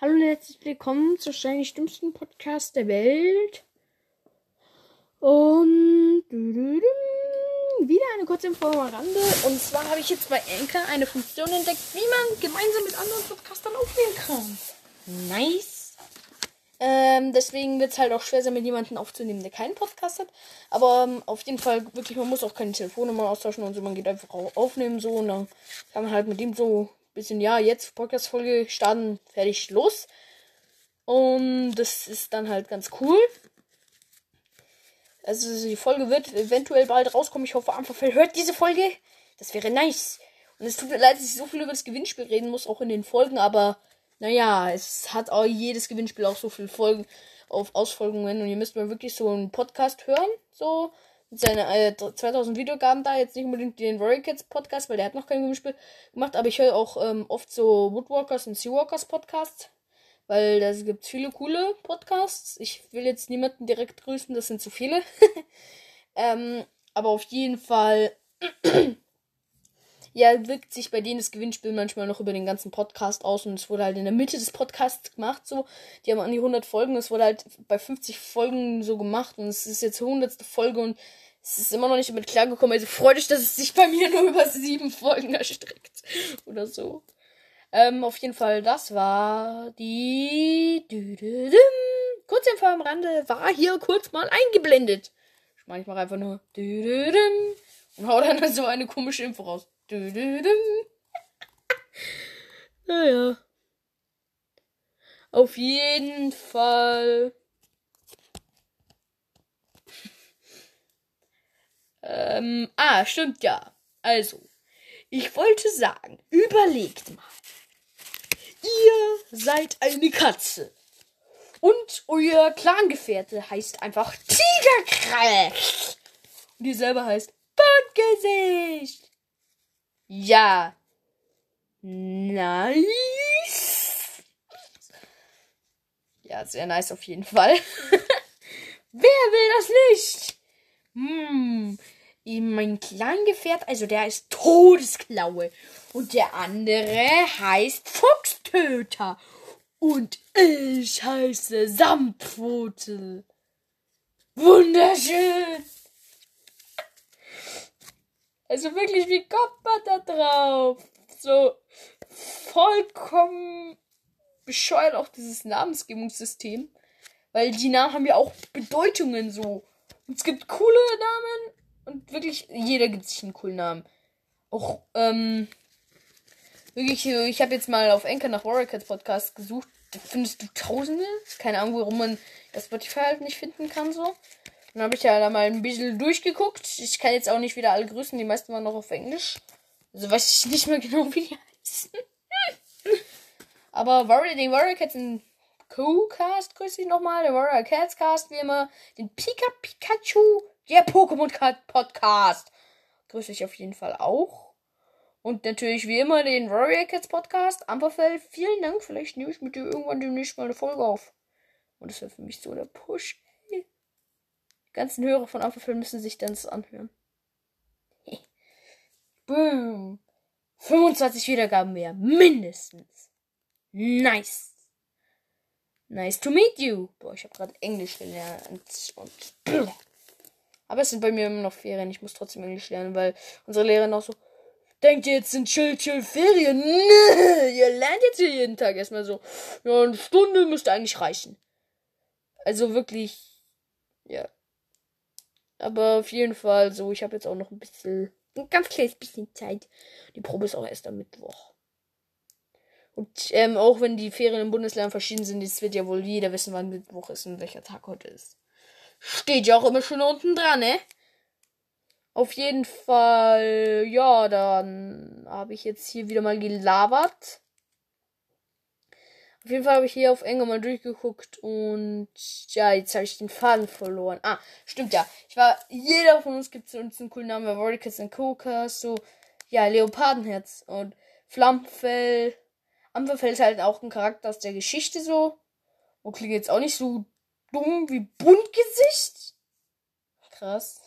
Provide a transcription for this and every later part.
Hallo und herzlich willkommen zur wahrscheinlich dümmsten Podcast der Welt. Und wieder eine kurze Info am Rande. Und zwar habe ich jetzt bei Anchor eine Funktion entdeckt, wie man gemeinsam mit anderen Podcastern aufnehmen kann. Nice. Ähm, deswegen wird es halt auch schwer sein, mit jemandem aufzunehmen, der keinen Podcast hat. Aber ähm, auf jeden Fall wirklich, man muss auch keine Telefonnummer austauschen und so. Man geht einfach aufnehmen so und dann kann man halt mit dem so bisschen, ja, jetzt Podcast-Folge starten, fertig, los. Und das ist dann halt ganz cool. Also die Folge wird eventuell bald rauskommen. Ich hoffe, Amperfell hört diese Folge. Das wäre nice. Und es tut mir leid, dass ich so viel über das Gewinnspiel reden muss, auch in den Folgen, aber naja, es hat auch jedes Gewinnspiel auch so viele Folgen auf Ausfolgungen und ihr müsst mal wirklich so einen Podcast hören, so seine äh, 2000 Wiedergaben da. Jetzt nicht unbedingt den Warrior Kids Podcast, weil der hat noch kein Gewinnspiel gemacht. Aber ich höre auch ähm, oft so Woodwalkers und Seawalkers Podcasts. Weil da gibt viele coole Podcasts. Ich will jetzt niemanden direkt grüßen, das sind zu viele. ähm, aber auf jeden Fall. Ja, wirkt sich bei denen das Gewinnspiel manchmal noch über den ganzen Podcast aus und es wurde halt in der Mitte des Podcasts gemacht, so. Die haben an die 100 Folgen, es wurde halt bei 50 Folgen so gemacht und es ist jetzt die 100. Folge und es ist immer noch nicht damit klargekommen. Also freut euch, dass es sich bei mir nur über sieben Folgen erstreckt. Oder so. Ähm, auf jeden Fall, das war die. Kurz Info am Rande war hier kurz mal eingeblendet. Ich mache einfach nur. Und hau dann so eine komische Info raus. Naja. Auf jeden Fall. Ähm, ah, stimmt ja. Also, ich wollte sagen, überlegt mal. Ihr seid eine Katze. Und euer Clangefährte heißt einfach Tigerkralle. Und ihr selber heißt Bandgesicht. Ja. Nice. Ja, sehr nice auf jeden Fall. Wer will das nicht? Hm, mein Kleingefährt, also der ist Todesklaue. Und der andere heißt Fuchstöter. Und ich heiße Samtpfote. Wunderschön. Also wirklich, wie kommt man da drauf? So vollkommen bescheuert auch dieses Namensgebungssystem. Weil die Namen haben ja auch Bedeutungen so. Und es gibt coole Namen und wirklich jeder gibt sich einen coolen Namen. Auch, ähm, wirklich, ich habe jetzt mal auf Enker nach Warrior Cats Podcast gesucht. Da findest du Tausende. Keine Ahnung, warum man das Spotify halt nicht finden kann, so. Dann habe ich ja da mal ein bisschen durchgeguckt. Ich kann jetzt auch nicht wieder alle grüßen, die meisten waren noch auf Englisch. Also weiß ich nicht mehr genau, wie die heißen. Aber Warrior, den Warrior Cats in Co-Cast grüße ich nochmal. Der Warrior Cats Cast, wie immer. Den Pika Pikachu, der Pokémon Podcast. Grüße ich auf jeden Fall auch. Und natürlich wie immer den Warrior Cats Podcast. Amperfell, vielen Dank. Vielleicht nehme ich mit dir irgendwann demnächst mal eine Folge auf. Und das wäre für mich so der Push. Ganzen Hörer von Amperfell müssen sich dann das anhören. Boom. 25 Wiedergaben mehr. Mindestens. Nice. Nice to meet you. Boah, ich habe gerade Englisch gelernt und aber es sind bei mir immer noch Ferien. Ich muss trotzdem Englisch lernen, weil unsere Lehrerin auch so denkt ihr jetzt sind chill chill Ferien? Nö, ihr lernt jetzt hier jeden Tag erstmal so. Ja, eine Stunde müsste eigentlich reichen. Also wirklich ja. Aber auf jeden Fall so, ich habe jetzt auch noch ein bisschen ein ganz kleines bisschen Zeit. Die Probe ist auch erst am Mittwoch. Und ähm, auch wenn die Ferien im Bundesland verschieden sind, jetzt wird ja wohl jeder wissen, wann Mittwoch ist und welcher Tag heute ist. Steht ja auch immer schon unten dran, ne? Auf jeden Fall, ja, dann habe ich jetzt hier wieder mal gelabert. Auf jeden Fall habe ich hier auf Enger mal durchgeguckt und ja, jetzt habe ich den Faden verloren. Ah, stimmt ja. Ich war, jeder von uns gibt uns einen coolen Namen, Vorticus und Coca, so, ja, Leopardenherz und Flammfell Amberfell ist halt auch ein Charakter aus der Geschichte so. Und klingt jetzt auch nicht so dumm wie Buntgesicht. Krass.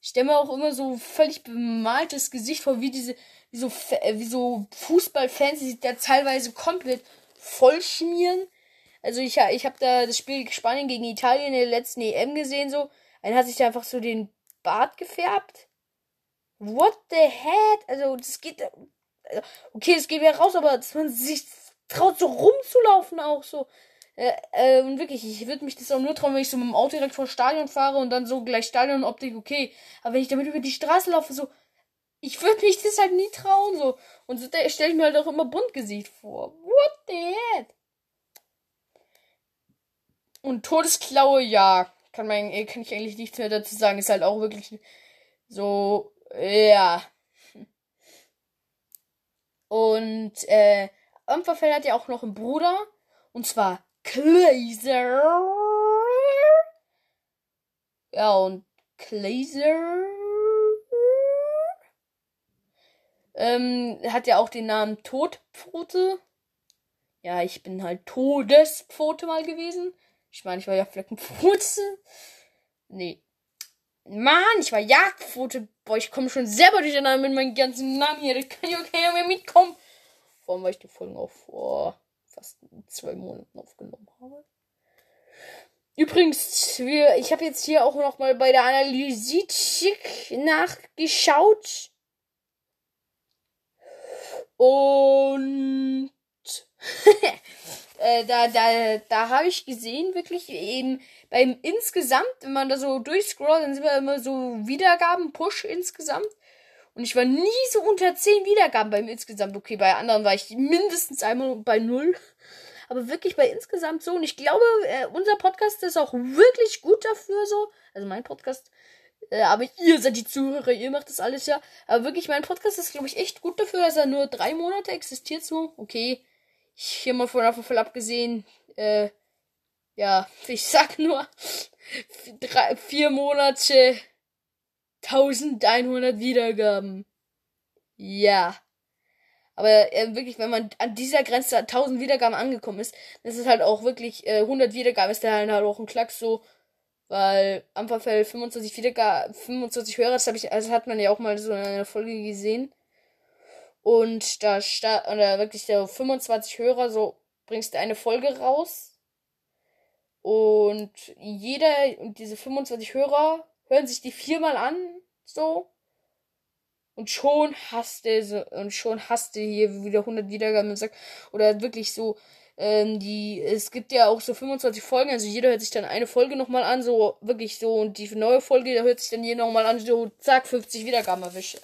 Ich stelle mir auch immer so völlig bemaltes Gesicht vor, wie diese, wie so, äh, wie so Fußballfans, die sieht ja teilweise komplett voll schmieren. Also ich, ich habe da das Spiel Spanien gegen Italien in der letzten EM gesehen, so. Einer hat sich da einfach so den Bart gefärbt. What the heck? Also, das geht. Okay, es geht wieder raus, aber dass man sich traut, so rumzulaufen auch so. Äh, äh, und wirklich, ich würde mich das auch nur trauen, wenn ich so mit dem Auto direkt vor Stadion fahre und dann so gleich Stadionoptik, okay. Aber wenn ich damit über die Straße laufe, so, ich würde mich das halt nie trauen, so. Und so stelle ich mir halt auch immer Buntgesicht vor. What the heck? Und Todesklaue, ja, kann man, kann ich eigentlich nichts mehr dazu sagen. Ist halt auch wirklich so, ja. Und, äh, Ömpferfell hat ja auch noch einen Bruder. Und zwar Glazer. Ja, und Glazer. Ähm, hat ja auch den Namen Todpfote. Ja, ich bin halt Todespfote mal gewesen. Ich meine, ich war ja Fleckenpfote. Nee. Mann, ich war Jagdpfote. Boah, ich komme schon selber durcheinander mit meinen ganzen Namen hier. Da kann ich auch keiner mehr mitkommen. Vor allem, weil ich die Folgen auch vor fast zwei Monaten aufgenommen habe. Übrigens, wir, ich habe jetzt hier auch noch mal bei der Analytik nachgeschaut. Und äh, da, da, da habe ich gesehen, wirklich eben beim insgesamt, wenn man da so durchscrollt, dann sind wir immer so Wiedergaben, Push insgesamt. Und ich war nie so unter 10 Wiedergaben beim insgesamt. Okay, bei anderen war ich mindestens einmal bei null. Aber wirklich bei insgesamt so. Und ich glaube, äh, unser Podcast ist auch wirklich gut dafür so. Also mein Podcast. Äh, aber ihr seid die Zuhörer, ihr macht das alles ja. Aber wirklich, mein Podcast ist, glaube ich, echt gut dafür, dass er nur drei Monate existiert so. Okay. Ich hier mal von Apfel abgesehen. Äh, ja, ich sag nur drei, vier Monate 1100 Wiedergaben. Ja. Aber äh, wirklich, wenn man an dieser Grenze 1000 Wiedergaben angekommen ist, das ist halt auch wirklich äh, 100 Wiedergaben ist dann halt auch ein Klacks so, weil Ampferfell 25 Wiedergaben, 25 Hörer, das ich, also hat man ja auch mal so in einer Folge gesehen. Und da sta oder wirklich der 25 Hörer, so bringst du eine Folge raus. Und jeder, und diese 25 Hörer hören sich die viermal an, so. Und schon hasst er so, und schon hasst er hier wieder 100 Wiedergaben und sagt, oder wirklich so, ähm, die, es gibt ja auch so 25 Folgen, also jeder hört sich dann eine Folge nochmal an, so, wirklich so, und die neue Folge, da hört sich dann jeder nochmal an, so, zack, 50 Wiedergaben erwische.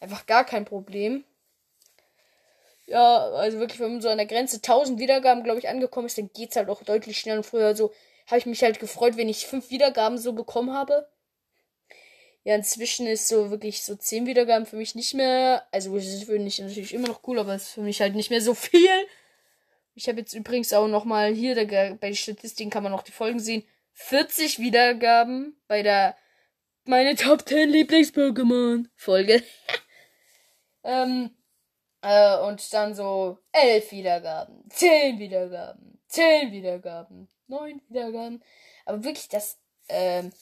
Einfach gar kein Problem. Ja, also wirklich, wenn man so an der Grenze 1000 Wiedergaben, glaube ich, angekommen ist, dann geht's halt auch deutlich schneller. Und früher so, habe ich mich halt gefreut, wenn ich fünf Wiedergaben so bekommen habe. Ja, inzwischen ist so wirklich so 10 Wiedergaben für mich nicht mehr. Also es ist für mich natürlich immer noch cool, aber es ist für mich halt nicht mehr so viel. Ich habe jetzt übrigens auch noch mal hier da, bei den Statistiken kann man noch die Folgen sehen. 40 Wiedergaben bei der meine Top 10 Lieblings-Pokémon Folge. ähm, äh, und dann so 11 Wiedergaben, 10 Wiedergaben, 10 Wiedergaben, 9 Wiedergaben. Aber wirklich das ähm,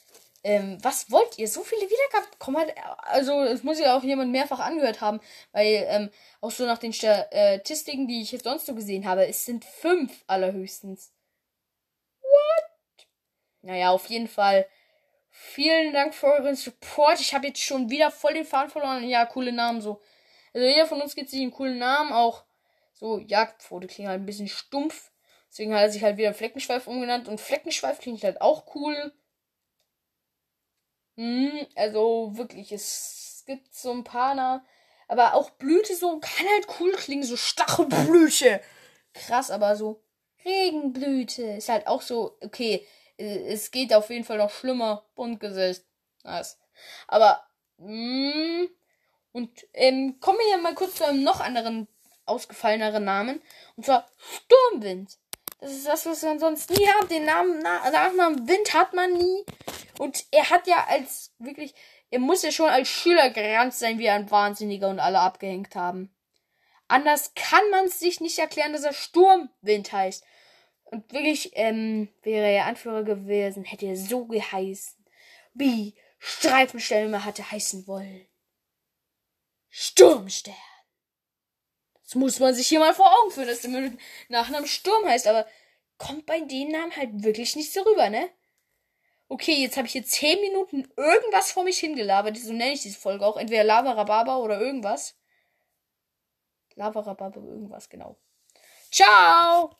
ähm, was wollt ihr? So viele Wiedergaben bekommen halt, also es muss ja auch jemand mehrfach angehört haben, weil ähm, auch so nach den Statistiken, die ich jetzt sonst so gesehen habe, es sind fünf allerhöchstens. What? Naja, auf jeden Fall. Vielen Dank für euren Support. Ich habe jetzt schon wieder voll den Faden verloren. Ja, coole Namen so. Also jeder von uns gibt sich einen coolen Namen. Auch so Jagdpfote klingt halt ein bisschen stumpf. Deswegen hat er sich halt wieder Fleckenschweif umgenannt. Und Fleckenschweif klingt halt auch cool. Hm, also wirklich, es gibt so ein paar, na, aber auch Blüte so kann halt cool klingen, so Stachelblüte. Krass, aber so Regenblüte ist halt auch so, okay, äh, es geht auf jeden Fall noch schlimmer. Buntgesicht. Nice. Aber, mh, und ähm, kommen wir ja mal kurz zu einem noch anderen ausgefalleneren Namen. Und zwar Sturmwind. Das ist das, was man sonst nie hat. Den Namen, Na Nachnamen Wind hat man nie. Und er hat ja als wirklich, er muss ja schon als Schüler gerannt sein wie ein Wahnsinniger und alle abgehängt haben. Anders kann man es sich nicht erklären, dass er Sturmwind heißt. Und wirklich, ähm, wäre er Anführer gewesen, hätte er so geheißen, wie Streifenstürmer hatte heißen wollen. Sturmstern. Das muss man sich hier mal vor Augen führen, dass der Nachname Sturm heißt, aber kommt bei dem Namen halt wirklich nicht so rüber, ne? Okay, jetzt habe ich hier 10 Minuten irgendwas vor mich hingelabert. So nenne ich diese Folge auch. Entweder Lava Rhabarber oder irgendwas. Lava Rhabarber irgendwas, genau. Ciao!